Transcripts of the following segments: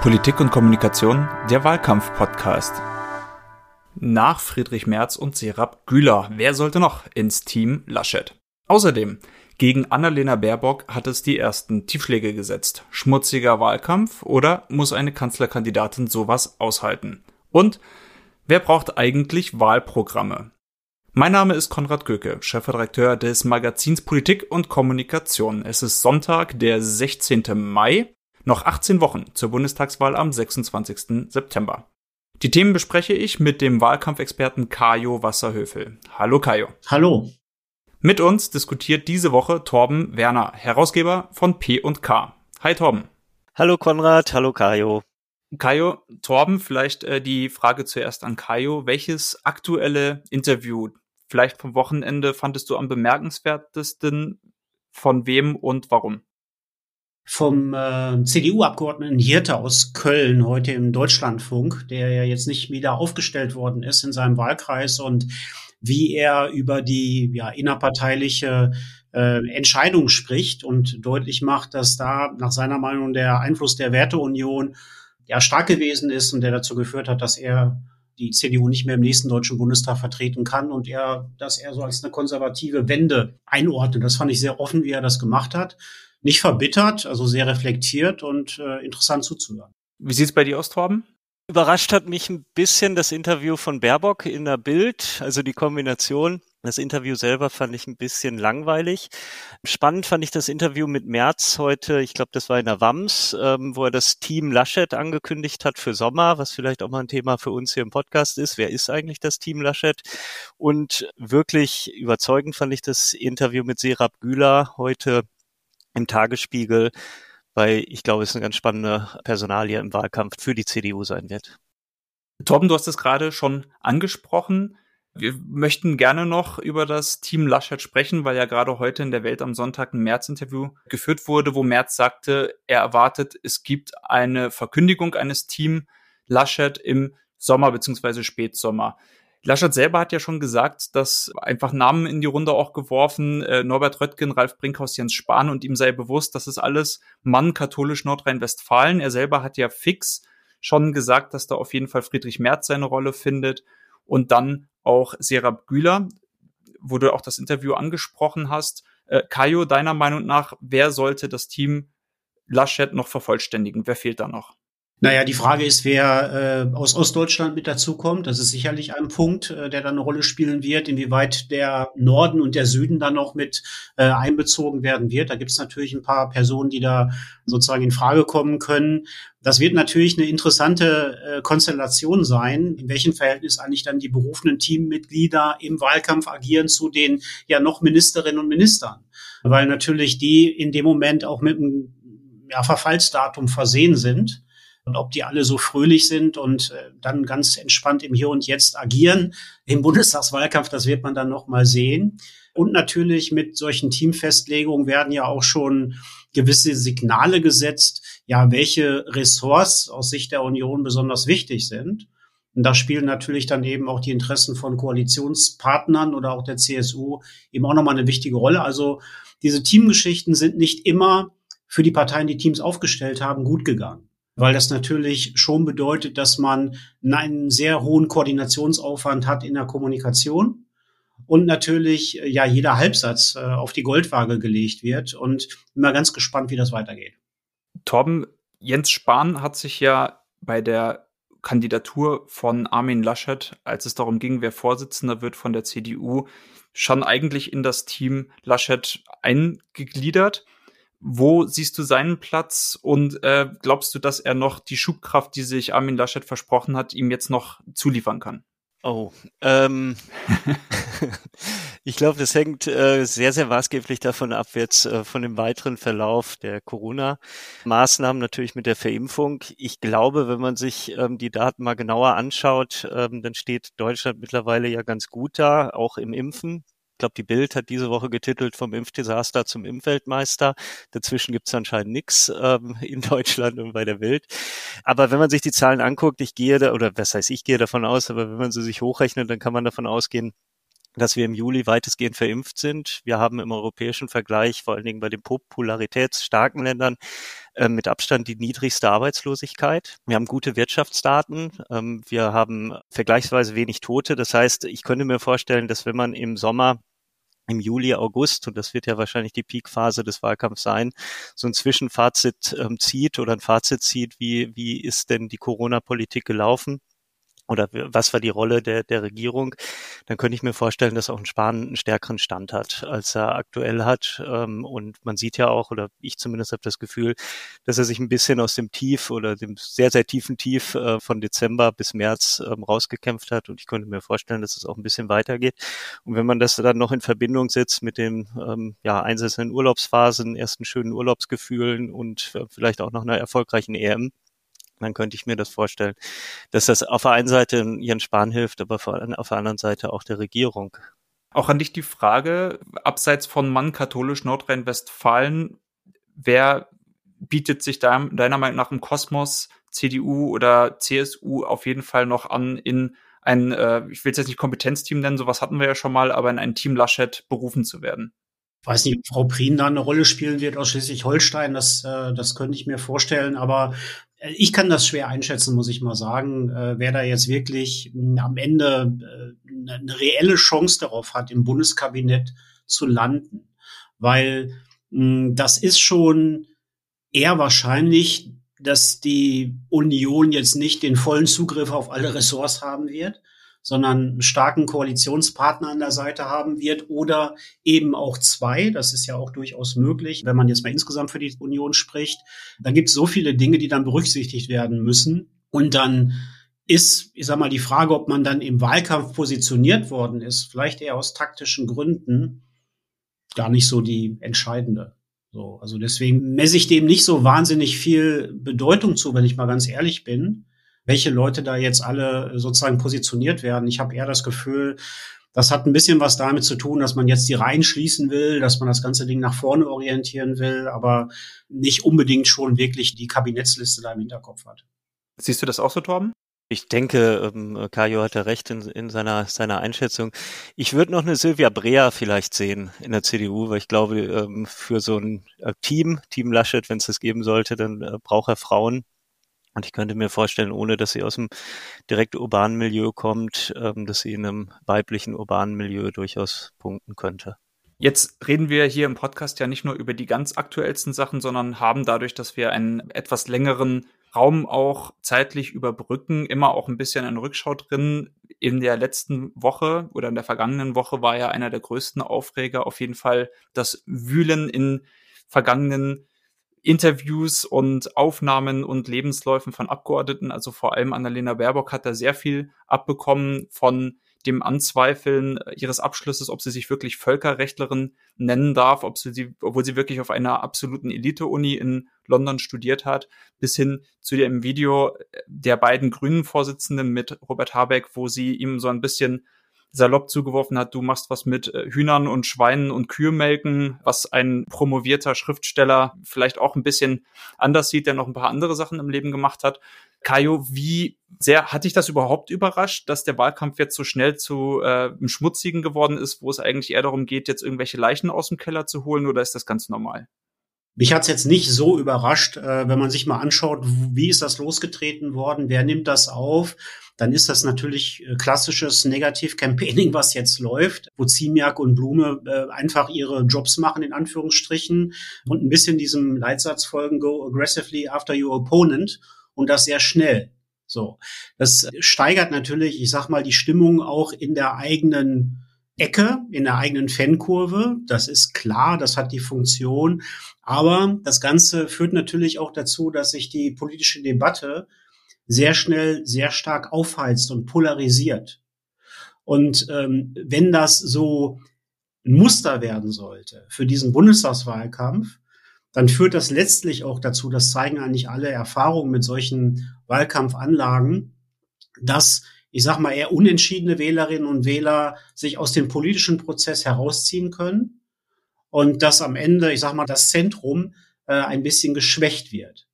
Politik und Kommunikation, der Wahlkampf-Podcast. Nach Friedrich Merz und Serap Güler, wer sollte noch ins Team Laschet? Außerdem, gegen Annalena Baerbock hat es die ersten Tiefschläge gesetzt. Schmutziger Wahlkampf oder muss eine Kanzlerkandidatin sowas aushalten? Und wer braucht eigentlich Wahlprogramme? Mein Name ist Konrad Göke, Chefredakteur des Magazins Politik und Kommunikation. Es ist Sonntag, der 16. Mai noch 18 Wochen zur Bundestagswahl am 26. September. Die Themen bespreche ich mit dem Wahlkampfexperten Kajo Wasserhöfel. Hallo Kajo. Hallo. Mit uns diskutiert diese Woche Torben Werner, Herausgeber von P&K. Hi Torben. Hallo Konrad, hallo Kajo. Kajo, Torben, vielleicht äh, die Frage zuerst an Kajo. Welches aktuelle Interview, vielleicht vom Wochenende, fandest du am bemerkenswertesten? Von wem und warum? Vom äh, CDU-Abgeordneten Hirte aus Köln heute im Deutschlandfunk, der ja jetzt nicht wieder aufgestellt worden ist in seinem Wahlkreis und wie er über die ja, innerparteiliche äh, Entscheidung spricht und deutlich macht, dass da nach seiner Meinung der Einfluss der Werteunion ja stark gewesen ist und der dazu geführt hat, dass er die CDU nicht mehr im nächsten Deutschen Bundestag vertreten kann und er, dass er so als eine konservative Wende einordnet. Das fand ich sehr offen, wie er das gemacht hat nicht verbittert, also sehr reflektiert und äh, interessant zuzuhören. Wie sieht's bei dir aus, Torben? Überrascht hat mich ein bisschen das Interview von Baerbock in der Bild, also die Kombination. Das Interview selber fand ich ein bisschen langweilig. Spannend fand ich das Interview mit Merz heute, ich glaube, das war in der WAMS, ähm, wo er das Team Laschet angekündigt hat für Sommer, was vielleicht auch mal ein Thema für uns hier im Podcast ist. Wer ist eigentlich das Team Laschet? Und wirklich überzeugend fand ich das Interview mit Serap Güler heute im Tagesspiegel, weil ich glaube, es eine ganz spannende Personalie im Wahlkampf für die CDU sein wird. Torben, du hast es gerade schon angesprochen. Wir möchten gerne noch über das Team Laschet sprechen, weil ja gerade heute in der Welt am Sonntag ein März-Interview geführt wurde, wo Merz sagte, er erwartet, es gibt eine Verkündigung eines Team Laschet im Sommer bzw. Spätsommer. Laschet selber hat ja schon gesagt, dass einfach Namen in die Runde auch geworfen, äh, Norbert Röttgen, Ralf Brinkhaus, Jens Spahn und ihm sei bewusst, das ist alles Mann katholisch Nordrhein-Westfalen. Er selber hat ja fix schon gesagt, dass da auf jeden Fall Friedrich Merz seine Rolle findet und dann auch Serap Güler, wo du auch das Interview angesprochen hast. Äh, Kajo, deiner Meinung nach, wer sollte das Team Laschet noch vervollständigen? Wer fehlt da noch? Naja, die Frage ist, wer äh, aus Ostdeutschland mit dazukommt. Das ist sicherlich ein Punkt, äh, der da eine Rolle spielen wird, inwieweit der Norden und der Süden dann noch mit äh, einbezogen werden wird. Da gibt es natürlich ein paar Personen, die da sozusagen in Frage kommen können. Das wird natürlich eine interessante äh, Konstellation sein, in welchem Verhältnis eigentlich dann die berufenen Teammitglieder im Wahlkampf agieren zu den ja noch Ministerinnen und Ministern. Weil natürlich die in dem Moment auch mit einem ja, Verfallsdatum versehen sind und ob die alle so fröhlich sind und äh, dann ganz entspannt im Hier und Jetzt agieren im Bundestagswahlkampf, das wird man dann noch mal sehen. Und natürlich mit solchen Teamfestlegungen werden ja auch schon gewisse Signale gesetzt, ja, welche Ressorts aus Sicht der Union besonders wichtig sind. Und da spielen natürlich dann eben auch die Interessen von Koalitionspartnern oder auch der CSU eben auch nochmal eine wichtige Rolle. Also diese Teamgeschichten sind nicht immer für die Parteien, die Teams aufgestellt haben, gut gegangen weil das natürlich schon bedeutet, dass man einen sehr hohen Koordinationsaufwand hat in der Kommunikation und natürlich äh, ja jeder Halbsatz äh, auf die Goldwaage gelegt wird und immer ganz gespannt, wie das weitergeht. Torben, Jens Spahn hat sich ja bei der Kandidatur von Armin Laschet, als es darum ging, wer Vorsitzender wird von der CDU, schon eigentlich in das Team Laschet eingegliedert. Wo siehst du seinen Platz und äh, glaubst du, dass er noch die Schubkraft, die sich Armin Laschet versprochen hat, ihm jetzt noch zuliefern kann? Oh, ähm, ich glaube, das hängt äh, sehr, sehr maßgeblich davon ab, jetzt äh, von dem weiteren Verlauf der Corona-Maßnahmen, natürlich mit der Verimpfung. Ich glaube, wenn man sich ähm, die Daten mal genauer anschaut, ähm, dann steht Deutschland mittlerweile ja ganz gut da, auch im Impfen. Ich glaube, die Bild hat diese Woche getitelt vom Impfdesaster zum Impfweltmeister. Dazwischen gibt es anscheinend nichts ähm, in Deutschland und bei der Welt. Aber wenn man sich die Zahlen anguckt, ich gehe da, oder was heißt ich gehe davon aus, aber wenn man sie sich hochrechnet, dann kann man davon ausgehen, dass wir im Juli weitestgehend verimpft sind. Wir haben im europäischen Vergleich, vor allen Dingen bei den popularitätsstarken Ländern, äh, mit Abstand die niedrigste Arbeitslosigkeit. Wir haben gute Wirtschaftsdaten. Ähm, wir haben vergleichsweise wenig Tote. Das heißt, ich könnte mir vorstellen, dass wenn man im Sommer im Juli, August, und das wird ja wahrscheinlich die Peakphase des Wahlkampfs sein, so ein Zwischenfazit ähm, zieht oder ein Fazit zieht, wie, wie ist denn die Corona-Politik gelaufen? Oder was war die Rolle der, der Regierung, dann könnte ich mir vorstellen, dass auch ein Spahn einen stärkeren Stand hat, als er aktuell hat. Ähm, und man sieht ja auch, oder ich zumindest habe das Gefühl, dass er sich ein bisschen aus dem Tief oder dem sehr, sehr tiefen Tief äh, von Dezember bis März ähm, rausgekämpft hat. Und ich könnte mir vorstellen, dass es auch ein bisschen weitergeht. Und wenn man das dann noch in Verbindung setzt mit den ähm, ja, einzelnen Urlaubsphasen, ersten schönen Urlaubsgefühlen und äh, vielleicht auch noch einer erfolgreichen EM, dann könnte ich mir das vorstellen, dass das auf der einen Seite Jens Spahn hilft, aber auf der anderen Seite auch der Regierung. Auch an dich die Frage, abseits von Mann katholisch Nordrhein-Westfalen, wer bietet sich da, deiner Meinung nach im Kosmos CDU oder CSU auf jeden Fall noch an, in ein, äh, ich will es jetzt nicht Kompetenzteam nennen, sowas hatten wir ja schon mal, aber in ein Team Laschet berufen zu werden? Ich weiß nicht, ob Frau Prien da eine Rolle spielen wird aus Schleswig-Holstein, das, äh, das könnte ich mir vorstellen, aber ich kann das schwer einschätzen, muss ich mal sagen, äh, wer da jetzt wirklich äh, am Ende äh, eine reelle Chance darauf hat, im Bundeskabinett zu landen. Weil mh, das ist schon eher wahrscheinlich, dass die Union jetzt nicht den vollen Zugriff auf alle Ressorts haben wird, sondern einen starken Koalitionspartner an der Seite haben wird oder eben auch zwei. Das ist ja auch durchaus möglich, wenn man jetzt mal insgesamt für die Union spricht. Da gibt es so viele Dinge, die dann berücksichtigt werden müssen. Und dann ist, ich sag mal, die Frage, ob man dann im Wahlkampf positioniert worden ist, vielleicht eher aus taktischen Gründen, gar nicht so die entscheidende. So, also deswegen messe ich dem nicht so wahnsinnig viel Bedeutung zu, wenn ich mal ganz ehrlich bin welche Leute da jetzt alle sozusagen positioniert werden. Ich habe eher das Gefühl, das hat ein bisschen was damit zu tun, dass man jetzt die Reihen schließen will, dass man das ganze Ding nach vorne orientieren will, aber nicht unbedingt schon wirklich die Kabinettsliste da im Hinterkopf hat. Siehst du das auch so, Torben? Ich denke, ähm, Kajo hatte recht in, in seiner, seiner Einschätzung. Ich würde noch eine Silvia Brea vielleicht sehen in der CDU, weil ich glaube, ähm, für so ein äh, Team, Team Laschet, wenn es das geben sollte, dann äh, braucht er Frauen. Und ich könnte mir vorstellen, ohne dass sie aus dem direkt urbanen Milieu kommt, ähm, dass sie in einem weiblichen urbanen Milieu durchaus punkten könnte. Jetzt reden wir hier im Podcast ja nicht nur über die ganz aktuellsten Sachen, sondern haben dadurch, dass wir einen etwas längeren Raum auch zeitlich überbrücken, immer auch ein bisschen eine Rückschau drin. In der letzten Woche oder in der vergangenen Woche war ja einer der größten Aufreger auf jeden Fall das Wühlen in vergangenen Interviews und Aufnahmen und Lebensläufen von Abgeordneten, also vor allem Annalena Baerbock hat da sehr viel abbekommen von dem Anzweifeln ihres Abschlusses, ob sie sich wirklich Völkerrechtlerin nennen darf, ob sie, obwohl sie wirklich auf einer absoluten Elite-Uni in London studiert hat, bis hin zu dem Video der beiden grünen Vorsitzenden mit Robert Habeck, wo sie ihm so ein bisschen salopp zugeworfen hat, du machst was mit äh, Hühnern und Schweinen und Kühlmelken, was ein promovierter Schriftsteller vielleicht auch ein bisschen anders sieht, der noch ein paar andere Sachen im Leben gemacht hat. Kajo, wie sehr hat dich das überhaupt überrascht, dass der Wahlkampf jetzt so schnell zu äh, einem Schmutzigen geworden ist, wo es eigentlich eher darum geht, jetzt irgendwelche Leichen aus dem Keller zu holen, oder ist das ganz normal? Mich hat's jetzt nicht so überrascht, äh, wenn man sich mal anschaut, wie ist das losgetreten worden, wer nimmt das auf, dann ist das natürlich äh, klassisches Negativ-Campaigning, was jetzt läuft, wo Ziemiak und Blume äh, einfach ihre Jobs machen, in Anführungsstrichen, und ein bisschen diesem Leitsatz folgen, go aggressively after your opponent und das sehr schnell. So. Das steigert natürlich, ich sag mal, die Stimmung auch in der eigenen Ecke, in der eigenen Fankurve. Das ist klar, das hat die Funktion. Aber das Ganze führt natürlich auch dazu, dass sich die politische Debatte sehr schnell sehr stark aufheizt und polarisiert. Und ähm, wenn das so ein Muster werden sollte für diesen Bundestagswahlkampf, dann führt das letztlich auch dazu, das zeigen eigentlich alle Erfahrungen mit solchen Wahlkampfanlagen, dass ich sag mal, eher unentschiedene Wählerinnen und Wähler sich aus dem politischen Prozess herausziehen können und dass am Ende, ich sag mal, das Zentrum äh, ein bisschen geschwächt wird.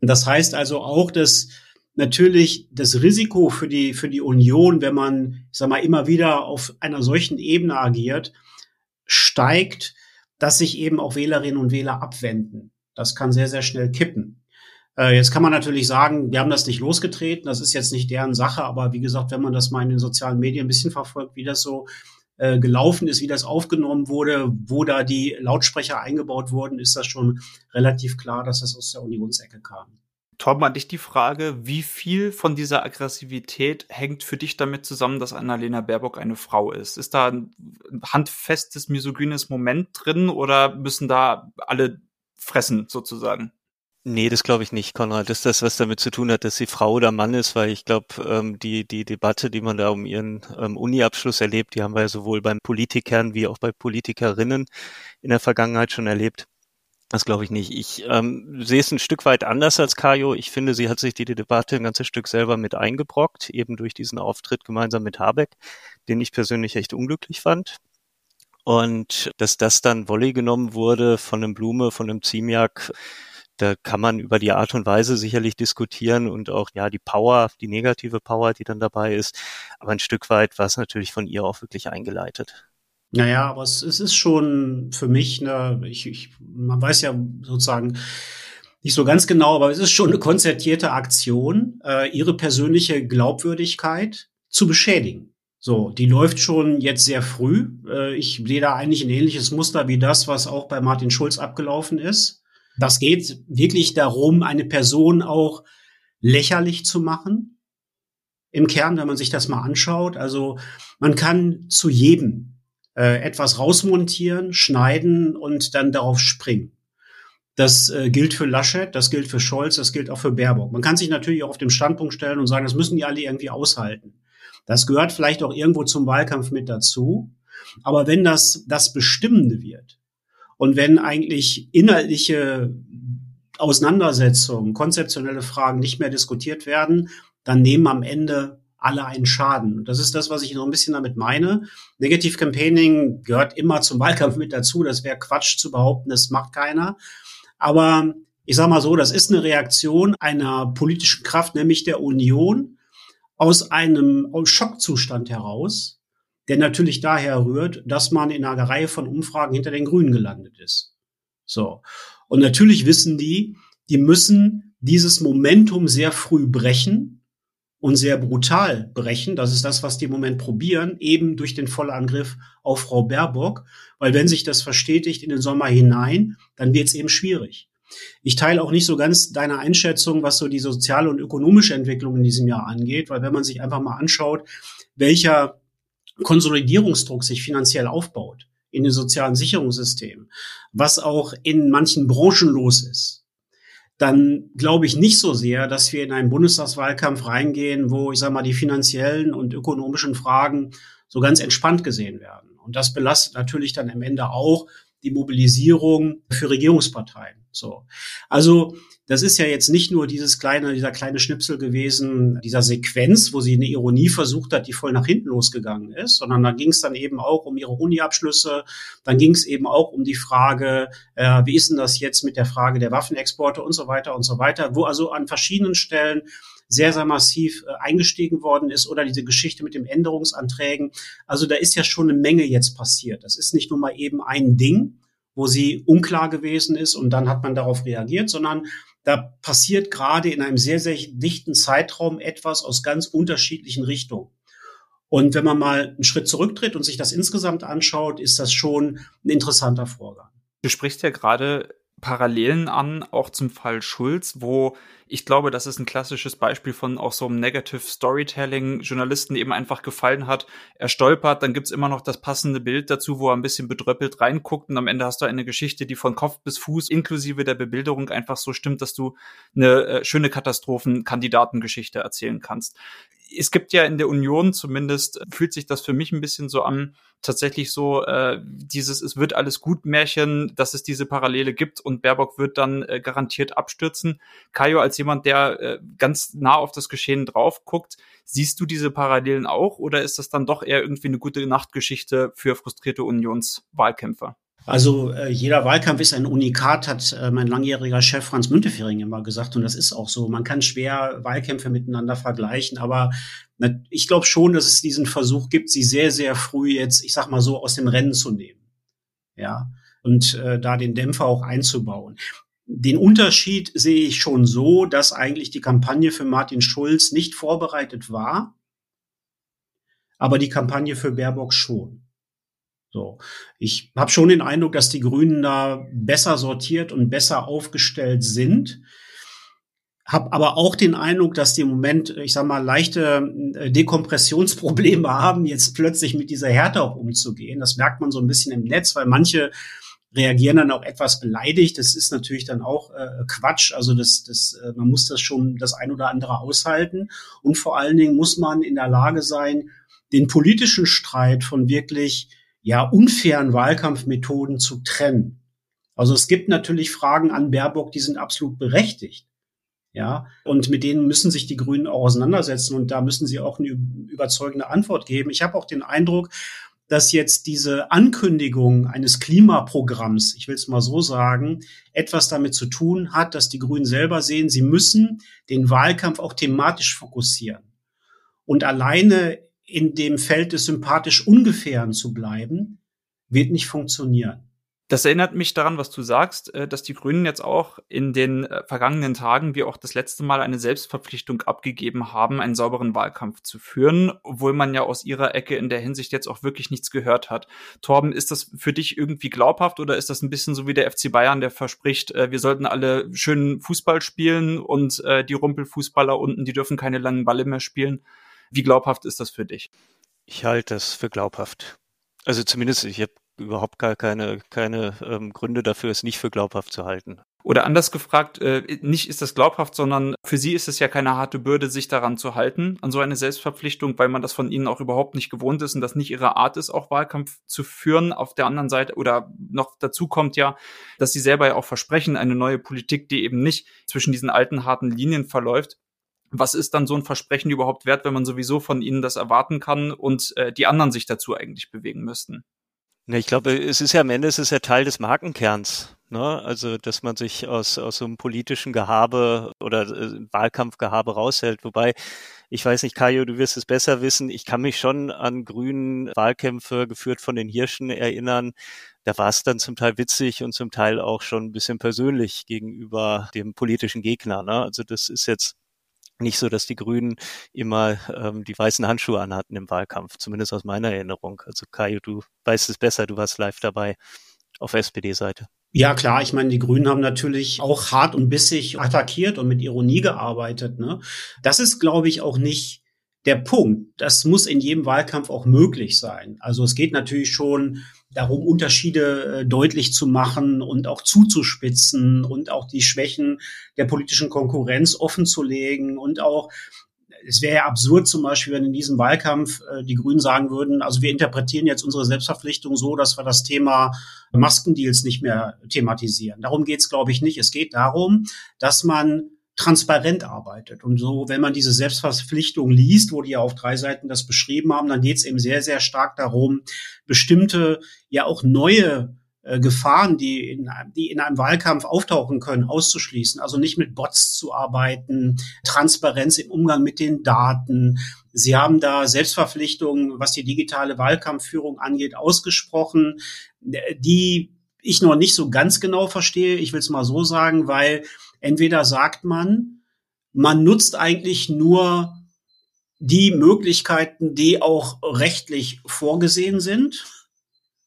Und das heißt also auch, dass natürlich das Risiko für die, für die Union, wenn man, ich sag mal, immer wieder auf einer solchen Ebene agiert, steigt, dass sich eben auch Wählerinnen und Wähler abwenden. Das kann sehr, sehr schnell kippen. Äh, jetzt kann man natürlich sagen, wir haben das nicht losgetreten, das ist jetzt nicht deren Sache, aber wie gesagt, wenn man das mal in den sozialen Medien ein bisschen verfolgt, wie das so äh, gelaufen ist, wie das aufgenommen wurde, wo da die Lautsprecher eingebaut wurden, ist das schon relativ klar, dass das aus der Unionsecke kam. Torben, an dich die Frage, wie viel von dieser Aggressivität hängt für dich damit zusammen, dass Annalena Baerbock eine Frau ist? Ist da ein handfestes misogynes Moment drin oder müssen da alle fressen sozusagen? Nee, das glaube ich nicht, Konrad. Das ist das, was damit zu tun hat, dass sie Frau oder Mann ist, weil ich glaube, ähm, die, die Debatte, die man da um ihren ähm, Uni-Abschluss erlebt, die haben wir ja sowohl beim Politikern wie auch bei Politikerinnen in der Vergangenheit schon erlebt. Das glaube ich nicht. Ich ähm, sehe es ein Stück weit anders als Kajo. Ich finde, sie hat sich die Debatte ein ganzes Stück selber mit eingebrockt, eben durch diesen Auftritt gemeinsam mit Habeck, den ich persönlich echt unglücklich fand. Und dass das dann Volley genommen wurde von einem Blume, von einem Ziemiak, da kann man über die Art und Weise sicherlich diskutieren und auch ja die Power, die negative Power, die dann dabei ist. Aber ein Stück weit war es natürlich von ihr auch wirklich eingeleitet. Naja, aber es, es ist schon für mich, ne, ich, ich, man weiß ja sozusagen nicht so ganz genau, aber es ist schon eine konzertierte Aktion, äh, ihre persönliche Glaubwürdigkeit zu beschädigen. So, die läuft schon jetzt sehr früh. Äh, ich sehe da eigentlich ein ähnliches Muster wie das, was auch bei Martin Schulz abgelaufen ist. Das geht wirklich darum, eine Person auch lächerlich zu machen. Im Kern, wenn man sich das mal anschaut. Also man kann zu jedem äh, etwas rausmontieren, schneiden und dann darauf springen. Das äh, gilt für Laschet, das gilt für Scholz, das gilt auch für Baerbock. Man kann sich natürlich auch auf den Standpunkt stellen und sagen, das müssen die alle irgendwie aushalten. Das gehört vielleicht auch irgendwo zum Wahlkampf mit dazu. Aber wenn das das Bestimmende wird, und wenn eigentlich inhaltliche Auseinandersetzungen, konzeptionelle Fragen nicht mehr diskutiert werden, dann nehmen am Ende alle einen Schaden. Und das ist das, was ich noch ein bisschen damit meine. Negative Campaigning gehört immer zum Wahlkampf mit dazu. Das wäre Quatsch zu behaupten, das macht keiner. Aber ich sage mal so, das ist eine Reaktion einer politischen Kraft, nämlich der Union, aus einem Schockzustand heraus, der natürlich daher rührt, dass man in einer Reihe von Umfragen hinter den Grünen gelandet ist. So. Und natürlich wissen die, die müssen dieses Momentum sehr früh brechen und sehr brutal brechen. Das ist das, was die im Moment probieren, eben durch den Vollangriff auf Frau Baerbock. Weil wenn sich das verstetigt in den Sommer hinein, dann wird es eben schwierig. Ich teile auch nicht so ganz deine Einschätzung, was so die soziale und ökonomische Entwicklung in diesem Jahr angeht, weil wenn man sich einfach mal anschaut, welcher Konsolidierungsdruck sich finanziell aufbaut in den sozialen Sicherungssystemen, was auch in manchen Branchen los ist, dann glaube ich nicht so sehr, dass wir in einen Bundestagswahlkampf reingehen, wo ich sage mal die finanziellen und ökonomischen Fragen so ganz entspannt gesehen werden. Und das belastet natürlich dann am Ende auch die Mobilisierung für Regierungsparteien. So. Also, das ist ja jetzt nicht nur dieses kleine, dieser kleine Schnipsel gewesen, dieser Sequenz, wo sie eine Ironie versucht hat, die voll nach hinten losgegangen ist, sondern da ging es dann eben auch um ihre Uni-Abschlüsse, dann ging es eben auch um die Frage, äh, wie ist denn das jetzt mit der Frage der Waffenexporte und so weiter und so weiter, wo also an verschiedenen Stellen sehr, sehr massiv äh, eingestiegen worden ist oder diese Geschichte mit den Änderungsanträgen. Also da ist ja schon eine Menge jetzt passiert. Das ist nicht nur mal eben ein Ding, wo sie unklar gewesen ist und dann hat man darauf reagiert, sondern da passiert gerade in einem sehr, sehr dichten Zeitraum etwas aus ganz unterschiedlichen Richtungen. Und wenn man mal einen Schritt zurücktritt und sich das insgesamt anschaut, ist das schon ein interessanter Vorgang. Du sprichst ja gerade Parallelen an, auch zum Fall Schulz, wo ich glaube, das ist ein klassisches Beispiel von auch so einem Negative Storytelling Journalisten eben einfach gefallen hat. Er stolpert, dann gibt's immer noch das passende Bild dazu, wo er ein bisschen bedröppelt reinguckt und am Ende hast du eine Geschichte, die von Kopf bis Fuß inklusive der Bebilderung einfach so stimmt, dass du eine äh, schöne Katastrophenkandidatengeschichte erzählen kannst es gibt ja in der Union zumindest, fühlt sich das für mich ein bisschen so an, tatsächlich so äh, dieses Es wird alles gut Märchen, dass es diese Parallele gibt und Baerbock wird dann äh, garantiert abstürzen. Kajo, als jemand, der äh, ganz nah auf das Geschehen drauf guckt, siehst du diese Parallelen auch oder ist das dann doch eher irgendwie eine gute Nachtgeschichte für frustrierte Unionswahlkämpfer? Also äh, jeder Wahlkampf ist ein Unikat, hat äh, mein langjähriger Chef Franz Müntefering immer gesagt. Und das ist auch so. Man kann schwer Wahlkämpfe miteinander vergleichen, aber ich glaube schon, dass es diesen Versuch gibt, sie sehr, sehr früh jetzt, ich sag mal so, aus dem Rennen zu nehmen. Ja. Und äh, da den Dämpfer auch einzubauen. Den Unterschied sehe ich schon so, dass eigentlich die Kampagne für Martin Schulz nicht vorbereitet war, aber die Kampagne für Baerbock schon. So, ich habe schon den Eindruck, dass die Grünen da besser sortiert und besser aufgestellt sind. Hab aber auch den Eindruck, dass die im Moment, ich sag mal, leichte äh, Dekompressionsprobleme haben, jetzt plötzlich mit dieser Härte auch umzugehen. Das merkt man so ein bisschen im Netz, weil manche reagieren dann auch etwas beleidigt. Das ist natürlich dann auch äh, Quatsch. Also das, das, äh, man muss das schon das ein oder andere aushalten. Und vor allen Dingen muss man in der Lage sein, den politischen Streit von wirklich ja unfairen Wahlkampfmethoden zu trennen. Also es gibt natürlich Fragen an Baerbock, die sind absolut berechtigt. Ja, und mit denen müssen sich die Grünen auch auseinandersetzen und da müssen sie auch eine überzeugende Antwort geben. Ich habe auch den Eindruck, dass jetzt diese Ankündigung eines Klimaprogramms, ich will es mal so sagen, etwas damit zu tun hat, dass die Grünen selber sehen, sie müssen den Wahlkampf auch thematisch fokussieren. Und alleine in dem Feld des sympathisch Ungefähren zu bleiben, wird nicht funktionieren. Das erinnert mich daran, was du sagst, äh, dass die Grünen jetzt auch in den äh, vergangenen Tagen, wie auch das letzte Mal, eine Selbstverpflichtung abgegeben haben, einen sauberen Wahlkampf zu führen, obwohl man ja aus ihrer Ecke in der Hinsicht jetzt auch wirklich nichts gehört hat. Torben, ist das für dich irgendwie glaubhaft oder ist das ein bisschen so wie der FC Bayern, der verspricht, äh, wir sollten alle schönen Fußball spielen und die Rumpelfußballer unten, die dürfen keine langen Balle mehr spielen? Wie glaubhaft ist das für dich? Ich halte das für glaubhaft. Also zumindest, ich habe überhaupt gar keine, keine ähm, Gründe dafür, es nicht für glaubhaft zu halten. Oder anders gefragt, äh, nicht ist das glaubhaft, sondern für sie ist es ja keine harte Bürde, sich daran zu halten, an so eine Selbstverpflichtung, weil man das von ihnen auch überhaupt nicht gewohnt ist und das nicht ihre Art ist, auch Wahlkampf zu führen. Auf der anderen Seite oder noch dazu kommt ja, dass sie selber ja auch versprechen, eine neue Politik, die eben nicht zwischen diesen alten harten Linien verläuft, was ist dann so ein Versprechen überhaupt wert, wenn man sowieso von ihnen das erwarten kann und äh, die anderen sich dazu eigentlich bewegen müssten? Ja, ich glaube, es ist ja am Ende, es ist ja Teil des Markenkerns. Ne? Also, dass man sich aus, aus so einem politischen Gehabe oder äh, Wahlkampfgehabe raushält. Wobei, ich weiß nicht, Kajo, du wirst es besser wissen. Ich kann mich schon an grünen Wahlkämpfe geführt von den Hirschen erinnern. Da war es dann zum Teil witzig und zum Teil auch schon ein bisschen persönlich gegenüber dem politischen Gegner. Ne? Also das ist jetzt nicht so, dass die Grünen immer ähm, die weißen Handschuhe anhatten im Wahlkampf, zumindest aus meiner Erinnerung. Also Kajo, du weißt es besser, du warst live dabei auf SPD-Seite. Ja, klar. Ich meine, die Grünen haben natürlich auch hart und bissig attackiert und mit Ironie gearbeitet. Ne? Das ist, glaube ich, auch nicht der Punkt. Das muss in jedem Wahlkampf auch möglich sein. Also es geht natürlich schon darum, Unterschiede äh, deutlich zu machen und auch zuzuspitzen und auch die Schwächen der politischen Konkurrenz offenzulegen und auch es wäre ja absurd zum Beispiel, wenn in diesem Wahlkampf äh, die Grünen sagen würden, also wir interpretieren jetzt unsere Selbstverpflichtung so, dass wir das Thema Maskendeals nicht mehr thematisieren. Darum geht es, glaube ich, nicht. Es geht darum, dass man transparent arbeitet. Und so, wenn man diese Selbstverpflichtung liest, wo die ja auf drei Seiten das beschrieben haben, dann geht es eben sehr, sehr stark darum, bestimmte, ja auch neue äh, Gefahren, die in, die in einem Wahlkampf auftauchen können, auszuschließen. Also nicht mit Bots zu arbeiten, Transparenz im Umgang mit den Daten. Sie haben da Selbstverpflichtungen, was die digitale Wahlkampfführung angeht, ausgesprochen, die ich noch nicht so ganz genau verstehe. Ich will es mal so sagen, weil Entweder sagt man, man nutzt eigentlich nur die Möglichkeiten, die auch rechtlich vorgesehen sind,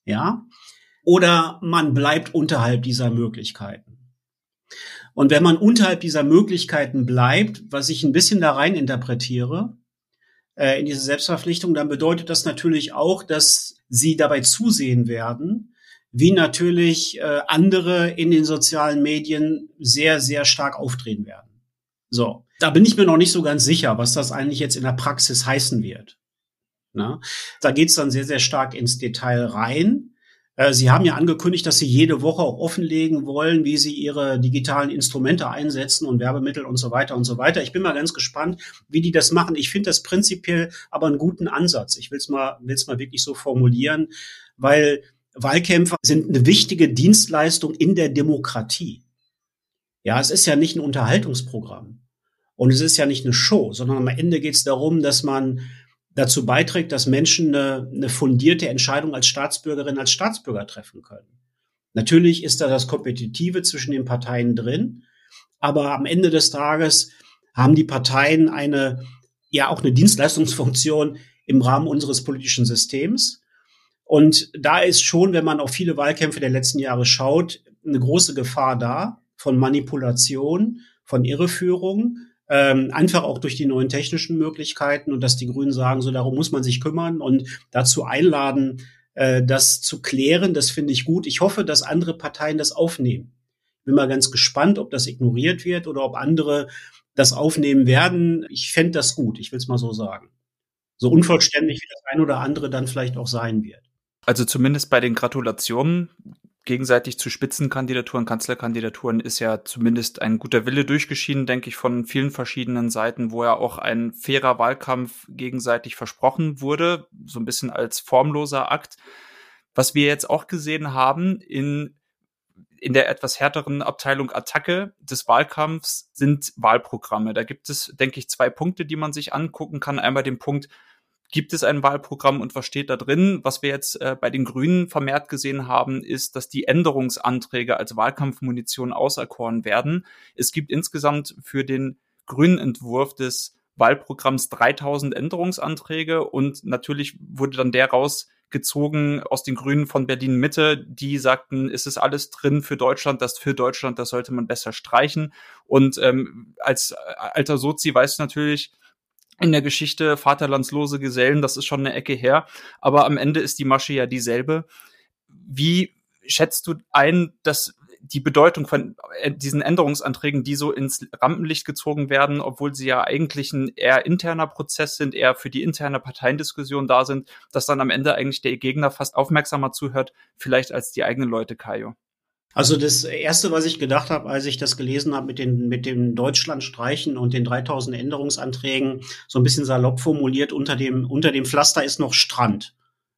ja, oder man bleibt unterhalb dieser Möglichkeiten. Und wenn man unterhalb dieser Möglichkeiten bleibt, was ich ein bisschen da rein interpretiere, äh, in diese Selbstverpflichtung, dann bedeutet das natürlich auch, dass sie dabei zusehen werden, wie natürlich äh, andere in den sozialen Medien sehr, sehr stark auftreten werden. So, da bin ich mir noch nicht so ganz sicher, was das eigentlich jetzt in der Praxis heißen wird. Na? Da geht's dann sehr, sehr stark ins Detail rein. Äh, Sie haben ja angekündigt, dass Sie jede Woche auch offenlegen wollen, wie Sie Ihre digitalen Instrumente einsetzen und Werbemittel und so weiter und so weiter. Ich bin mal ganz gespannt, wie die das machen. Ich finde das prinzipiell aber einen guten Ansatz. Ich will es mal, will's mal wirklich so formulieren, weil Wahlkämpfe sind eine wichtige Dienstleistung in der Demokratie. Ja, es ist ja nicht ein Unterhaltungsprogramm. Und es ist ja nicht eine Show, sondern am Ende geht es darum, dass man dazu beiträgt, dass Menschen eine, eine fundierte Entscheidung als Staatsbürgerin, als Staatsbürger treffen können. Natürlich ist da das Kompetitive zwischen den Parteien drin, aber am Ende des Tages haben die Parteien eine, ja auch eine Dienstleistungsfunktion im Rahmen unseres politischen Systems. Und da ist schon, wenn man auf viele Wahlkämpfe der letzten Jahre schaut, eine große Gefahr da von Manipulation, von Irreführung, ähm, einfach auch durch die neuen technischen Möglichkeiten und dass die Grünen sagen, so darum muss man sich kümmern und dazu einladen, äh, das zu klären. Das finde ich gut. Ich hoffe, dass andere Parteien das aufnehmen. Bin mal ganz gespannt, ob das ignoriert wird oder ob andere das aufnehmen werden. Ich fände das gut. Ich will es mal so sagen. So unvollständig wie das ein oder andere dann vielleicht auch sein wird. Also zumindest bei den Gratulationen gegenseitig zu Spitzenkandidaturen, Kanzlerkandidaturen ist ja zumindest ein guter Wille durchgeschieden, denke ich, von vielen verschiedenen Seiten, wo ja auch ein fairer Wahlkampf gegenseitig versprochen wurde, so ein bisschen als formloser Akt. Was wir jetzt auch gesehen haben in in der etwas härteren Abteilung Attacke des Wahlkampfs sind Wahlprogramme. Da gibt es, denke ich, zwei Punkte, die man sich angucken kann. Einmal den Punkt, gibt es ein Wahlprogramm und was steht da drin? Was wir jetzt äh, bei den Grünen vermehrt gesehen haben, ist, dass die Änderungsanträge als Wahlkampfmunition auserkoren werden. Es gibt insgesamt für den grünen Entwurf des Wahlprogramms 3000 Änderungsanträge und natürlich wurde dann der rausgezogen aus den Grünen von Berlin Mitte, die sagten, es ist alles drin für Deutschland, das für Deutschland, das sollte man besser streichen. Und ähm, als alter Sozi weiß natürlich, in der Geschichte Vaterlandslose Gesellen, das ist schon eine Ecke her, aber am Ende ist die Masche ja dieselbe. Wie schätzt du ein, dass die Bedeutung von äh, diesen Änderungsanträgen, die so ins Rampenlicht gezogen werden, obwohl sie ja eigentlich ein eher interner Prozess sind, eher für die interne Parteiendiskussion da sind, dass dann am Ende eigentlich der Gegner fast aufmerksamer zuhört, vielleicht als die eigenen Leute, Kajo? Also das erste, was ich gedacht habe, als ich das gelesen habe mit den mit dem Deutschlandstreichen und den 3000 Änderungsanträgen, so ein bisschen salopp formuliert unter dem unter dem Pflaster ist noch Strand.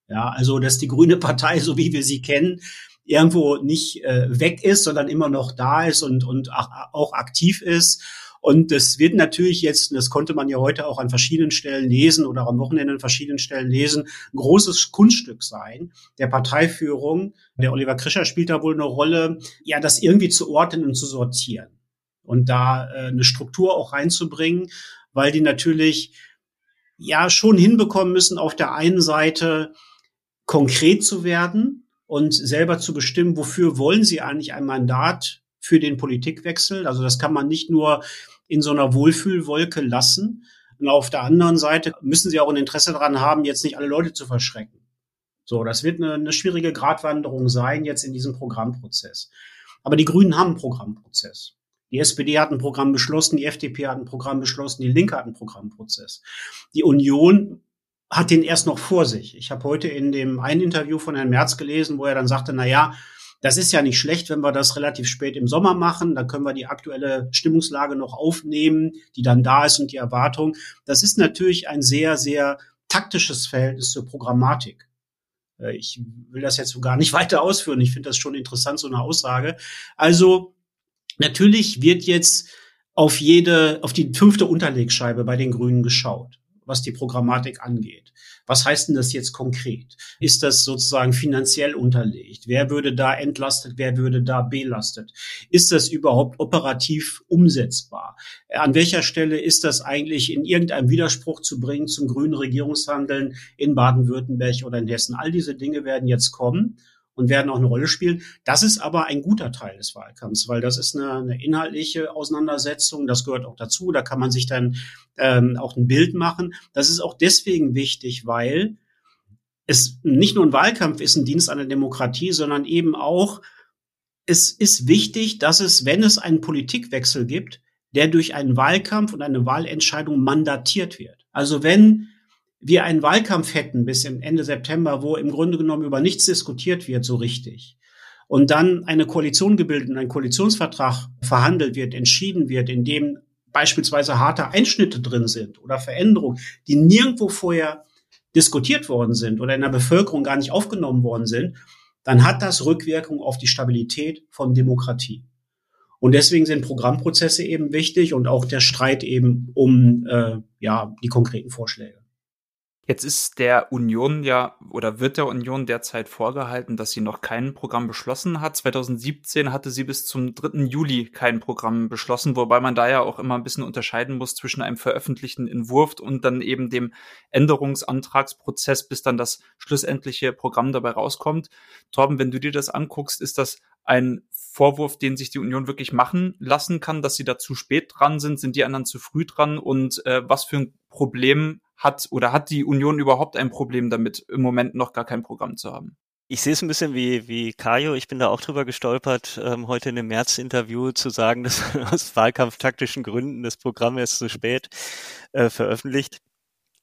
Ja, also dass die Grüne Partei, so wie wir sie kennen, irgendwo nicht äh, weg ist, sondern immer noch da ist und und auch aktiv ist und das wird natürlich jetzt, das konnte man ja heute auch an verschiedenen Stellen lesen oder am Wochenende an verschiedenen Stellen lesen, ein großes Kunststück sein der Parteiführung. Der Oliver Krischer spielt da wohl eine Rolle, ja, das irgendwie zu ordnen und zu sortieren und da äh, eine Struktur auch reinzubringen, weil die natürlich ja schon hinbekommen müssen, auf der einen Seite konkret zu werden und selber zu bestimmen, wofür wollen sie eigentlich ein Mandat für den Politikwechsel. Also das kann man nicht nur in so einer Wohlfühlwolke lassen. Und auf der anderen Seite müssen sie auch ein Interesse daran haben, jetzt nicht alle Leute zu verschrecken. So, das wird eine, eine schwierige Gratwanderung sein jetzt in diesem Programmprozess. Aber die Grünen haben einen Programmprozess. Die SPD hat ein Programm beschlossen, die FDP hat ein Programm beschlossen, die Linke hat einen Programmprozess. Die Union hat den erst noch vor sich. Ich habe heute in dem einen Interview von Herrn Merz gelesen, wo er dann sagte, na ja, das ist ja nicht schlecht, wenn wir das relativ spät im Sommer machen. Da können wir die aktuelle Stimmungslage noch aufnehmen, die dann da ist und die Erwartung. Das ist natürlich ein sehr, sehr taktisches Verhältnis zur Programmatik. Äh, ich will das jetzt so gar nicht weiter ausführen. Ich finde das schon interessant, so eine Aussage. Also, natürlich wird jetzt auf jede, auf die fünfte Unterlegscheibe bei den Grünen geschaut, was die Programmatik angeht. Was heißt denn das jetzt konkret? Ist das sozusagen finanziell unterlegt? Wer würde da entlastet? Wer würde da belastet? Ist das überhaupt operativ umsetzbar? An welcher Stelle ist das eigentlich in irgendeinem Widerspruch zu bringen zum grünen Regierungshandeln in Baden-Württemberg oder in Hessen? All diese Dinge werden jetzt kommen und werden auch eine Rolle spielen. Das ist aber ein guter Teil des Wahlkampfs, weil das ist eine, eine inhaltliche Auseinandersetzung. Das gehört auch dazu. Da kann man sich dann ähm, auch ein Bild machen. Das ist auch deswegen wichtig, weil es nicht nur ein Wahlkampf ist, ein Dienst an der Demokratie, sondern eben auch es ist wichtig, dass es, wenn es einen Politikwechsel gibt, der durch einen Wahlkampf und eine Wahlentscheidung mandatiert wird. Also wenn wir einen Wahlkampf hätten bis Ende September, wo im Grunde genommen über nichts diskutiert wird, so richtig, und dann eine Koalition gebildet und ein Koalitionsvertrag verhandelt wird, entschieden wird, in dem beispielsweise harte Einschnitte drin sind oder Veränderungen, die nirgendwo vorher diskutiert worden sind oder in der Bevölkerung gar nicht aufgenommen worden sind, dann hat das Rückwirkung auf die Stabilität von Demokratie. Und deswegen sind Programmprozesse eben wichtig und auch der Streit eben um äh, ja die konkreten Vorschläge. Jetzt ist der Union ja oder wird der Union derzeit vorgehalten, dass sie noch kein Programm beschlossen hat. 2017 hatte sie bis zum 3. Juli kein Programm beschlossen, wobei man da ja auch immer ein bisschen unterscheiden muss zwischen einem veröffentlichten Entwurf und dann eben dem Änderungsantragsprozess, bis dann das schlussendliche Programm dabei rauskommt. Torben, wenn du dir das anguckst, ist das ein Vorwurf, den sich die Union wirklich machen lassen kann, dass sie da zu spät dran sind? Sind die anderen zu früh dran? Und äh, was für ein Problem hat oder hat die Union überhaupt ein Problem damit, im Moment noch gar kein Programm zu haben? Ich sehe es ein bisschen wie, wie Kajo. Ich bin da auch drüber gestolpert, ähm, heute in dem März-Interview zu sagen, dass aus wahlkampftaktischen Gründen das Programm erst zu spät äh, veröffentlicht.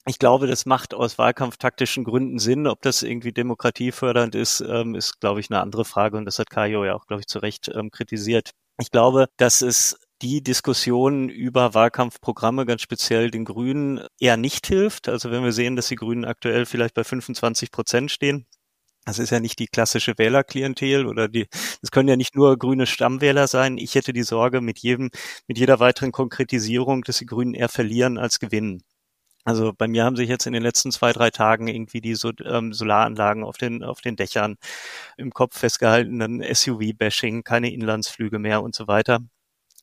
Ich glaube, das macht aus wahlkampftaktischen Gründen Sinn. Ob das irgendwie demokratiefördernd ist, ähm, ist, glaube ich, eine andere Frage. Und das hat Kajo ja auch, glaube ich, zu Recht ähm, kritisiert. Ich glaube, dass es die Diskussion über Wahlkampfprogramme, ganz speziell den Grünen, eher nicht hilft. Also wenn wir sehen, dass die Grünen aktuell vielleicht bei 25 Prozent stehen, das ist ja nicht die klassische Wählerklientel oder die, das können ja nicht nur grüne Stammwähler sein. Ich hätte die Sorge mit jedem, mit jeder weiteren Konkretisierung, dass die Grünen eher verlieren als gewinnen. Also bei mir haben sich jetzt in den letzten zwei, drei Tagen irgendwie die so, ähm, Solaranlagen auf den, auf den Dächern im Kopf festgehalten, dann SUV-Bashing, keine Inlandsflüge mehr und so weiter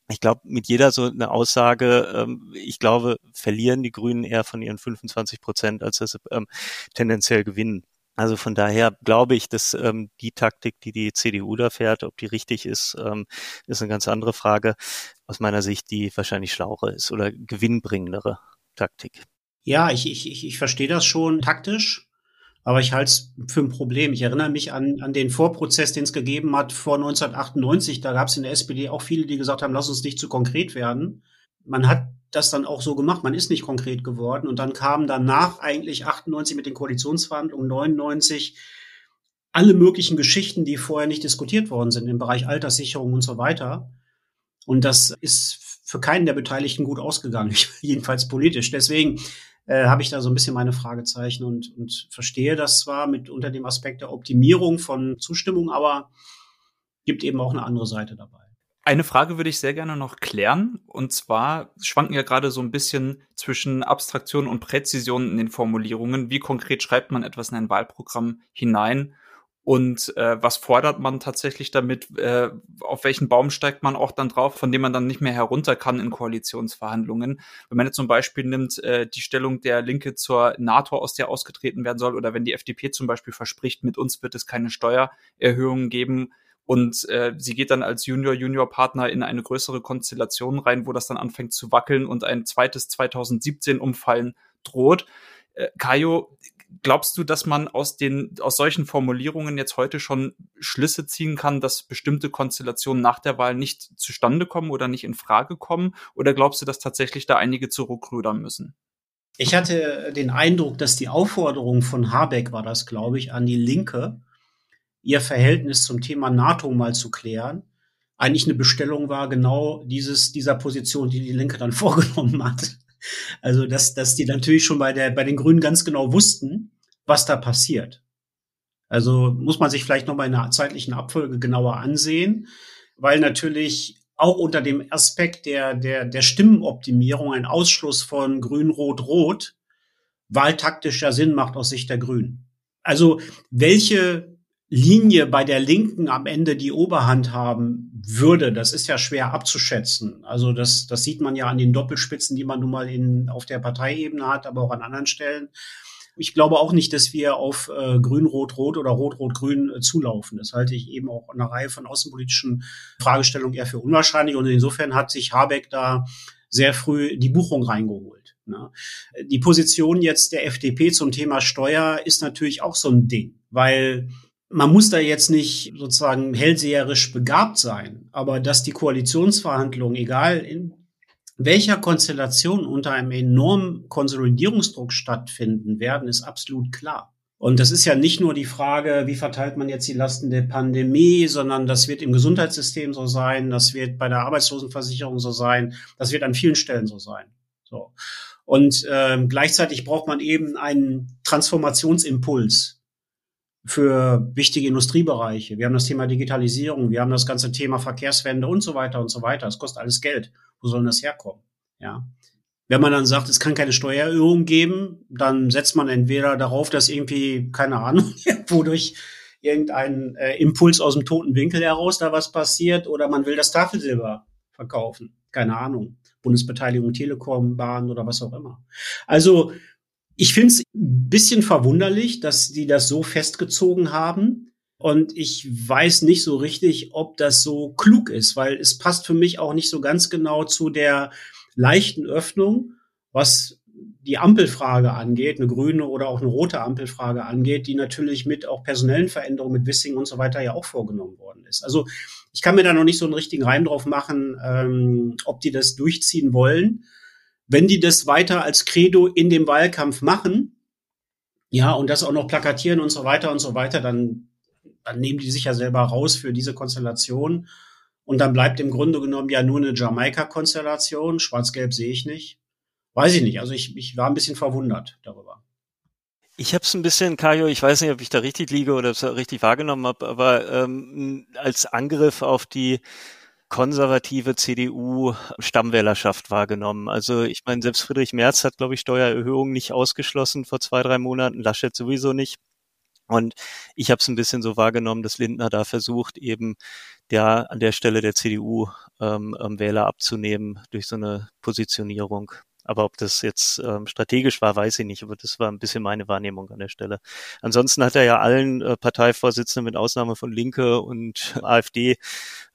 ich glaube, mit jeder so eine Aussage, ähm, ich glaube, verlieren die Grünen eher von ihren 25 Prozent, als dass sie ähm, tendenziell gewinnen. Also von daher glaube ich, dass ähm, die Taktik, die die CDU da fährt, ob die richtig ist, ähm, ist eine ganz andere Frage. Aus meiner Sicht, die wahrscheinlich schlauere ist oder gewinnbringendere Taktik. Ja, ich, ich, ich verstehe das schon taktisch. Aber ich halte es für ein Problem. Ich erinnere mich an, an den Vorprozess, den es gegeben hat vor 1998. Da gab es in der SPD auch viele, die gesagt haben, lass uns nicht zu konkret werden. Man hat das dann auch so gemacht. Man ist nicht konkret geworden. Und dann kam danach eigentlich 98 mit den Koalitionsverhandlungen, 99 alle möglichen Geschichten, die vorher nicht diskutiert worden sind im Bereich Alterssicherung und so weiter. Und das ist für keinen der Beteiligten gut ausgegangen, jedenfalls politisch. Deswegen äh, habe ich da so ein bisschen meine Fragezeichen und, und verstehe das zwar mit unter dem Aspekt der Optimierung von Zustimmung, aber gibt eben auch eine andere Seite dabei. Eine Frage würde ich sehr gerne noch klären. Und zwar schwanken ja gerade so ein bisschen zwischen Abstraktion und Präzision in den Formulierungen. Wie konkret schreibt man etwas in ein Wahlprogramm hinein? Und äh, was fordert man tatsächlich damit, äh, auf welchen Baum steigt man auch dann drauf, von dem man dann nicht mehr herunter kann in Koalitionsverhandlungen. Wenn man jetzt zum Beispiel nimmt äh, die Stellung der Linke zur NATO, aus der ausgetreten werden soll, oder wenn die FDP zum Beispiel verspricht, mit uns wird es keine Steuererhöhungen geben, und äh, sie geht dann als Junior-Junior-Partner in eine größere Konstellation rein, wo das dann anfängt zu wackeln und ein zweites 2017 umfallen droht. Äh, Kajo, glaubst du, dass man aus den, aus solchen Formulierungen jetzt heute schon Schlüsse ziehen kann, dass bestimmte Konstellationen nach der Wahl nicht zustande kommen oder nicht in Frage kommen? Oder glaubst du, dass tatsächlich da einige zurückrudern müssen? Ich hatte den Eindruck, dass die Aufforderung von Habeck war das, glaube ich, an die Linke, ihr Verhältnis zum Thema NATO mal zu klären, eigentlich eine Bestellung war, genau dieses, dieser Position, die die Linke dann vorgenommen hat. Also, dass, dass die natürlich schon bei, der, bei den Grünen ganz genau wussten, was da passiert. Also muss man sich vielleicht nochmal in einer zeitlichen Abfolge genauer ansehen, weil natürlich auch unter dem Aspekt der, der, der Stimmenoptimierung ein Ausschluss von Grün, Rot, Rot wahltaktischer Sinn macht aus Sicht der Grünen. Also welche Linie bei der Linken am Ende die Oberhand haben würde, das ist ja schwer abzuschätzen. Also das, das sieht man ja an den Doppelspitzen, die man nun mal in, auf der Parteiebene hat, aber auch an anderen Stellen. Ich glaube auch nicht, dass wir auf äh, Grün-Rot-Rot oder Rot-Rot-Grün äh, zulaufen. Das halte ich eben auch eine Reihe von außenpolitischen Fragestellungen eher für unwahrscheinlich. Und insofern hat sich Habeck da sehr früh die Buchung reingeholt. Ne? Die Position jetzt der FDP zum Thema Steuer ist natürlich auch so ein Ding, weil man muss da jetzt nicht sozusagen hellseherisch begabt sein, aber dass die Koalitionsverhandlungen, egal in welcher Konstellation unter einem enormen Konsolidierungsdruck stattfinden werden, ist absolut klar. Und das ist ja nicht nur die Frage, wie verteilt man jetzt die Lasten der Pandemie, sondern das wird im Gesundheitssystem so sein, das wird bei der Arbeitslosenversicherung so sein, das wird an vielen Stellen so sein. So. Und äh, gleichzeitig braucht man eben einen Transformationsimpuls für wichtige Industriebereiche. Wir haben das Thema Digitalisierung, wir haben das ganze Thema Verkehrswende und so weiter und so weiter. Das kostet alles Geld. Wo soll das herkommen? Ja. Wenn man dann sagt, es kann keine Steuererhöhung geben, dann setzt man entweder darauf, dass irgendwie, keine Ahnung, wodurch irgendein äh, Impuls aus dem toten Winkel heraus da was passiert, oder man will das Tafelsilber verkaufen. Keine Ahnung. Bundesbeteiligung Telekom, Bahn oder was auch immer. Also ich finde es ein bisschen verwunderlich, dass die das so festgezogen haben. Und ich weiß nicht so richtig, ob das so klug ist, weil es passt für mich auch nicht so ganz genau zu der leichten Öffnung, was die Ampelfrage angeht, eine grüne oder auch eine rote Ampelfrage angeht, die natürlich mit auch personellen Veränderungen mit Wissing und so weiter ja auch vorgenommen worden ist. Also ich kann mir da noch nicht so einen richtigen Reim drauf machen, ähm, ob die das durchziehen wollen. Wenn die das weiter als Credo in dem Wahlkampf machen, ja, und das auch noch plakatieren und so weiter und so weiter, dann, dann nehmen die sich ja selber raus für diese Konstellation. Und dann bleibt im Grunde genommen ja nur eine Jamaika-Konstellation. Schwarz-Gelb sehe ich nicht. Weiß ich nicht. Also ich, ich war ein bisschen verwundert darüber. Ich habe es ein bisschen, Kajo, ich weiß nicht, ob ich da richtig liege oder es richtig wahrgenommen habe, aber ähm, als Angriff auf die konservative CDU-Stammwählerschaft wahrgenommen. Also ich meine, selbst Friedrich Merz hat, glaube ich, Steuererhöhungen nicht ausgeschlossen vor zwei, drei Monaten, Laschet sowieso nicht. Und ich habe es ein bisschen so wahrgenommen, dass Lindner da versucht, eben der an der Stelle der CDU ähm, ähm, Wähler abzunehmen durch so eine Positionierung. Aber ob das jetzt ähm, strategisch war, weiß ich nicht. Aber das war ein bisschen meine Wahrnehmung an der Stelle. Ansonsten hat er ja allen äh, Parteivorsitzenden mit Ausnahme von Linke und AfD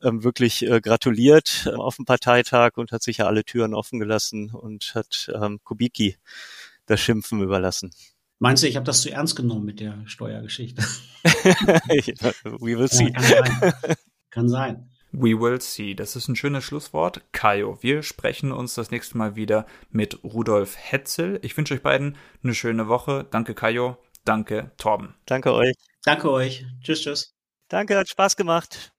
ähm, wirklich äh, gratuliert äh, auf dem Parteitag und hat sich ja alle Türen offen gelassen und hat ähm, Kubicki das Schimpfen überlassen. Meinst du, ich habe das zu ernst genommen mit der Steuergeschichte? We will see. Ja, kann sein. kann sein. We will see. Das ist ein schönes Schlusswort. Kajo, wir sprechen uns das nächste Mal wieder mit Rudolf Hetzel. Ich wünsche euch beiden eine schöne Woche. Danke, Kajo. Danke, Torben. Danke euch. Danke euch. Tschüss, tschüss. Danke, hat Spaß gemacht.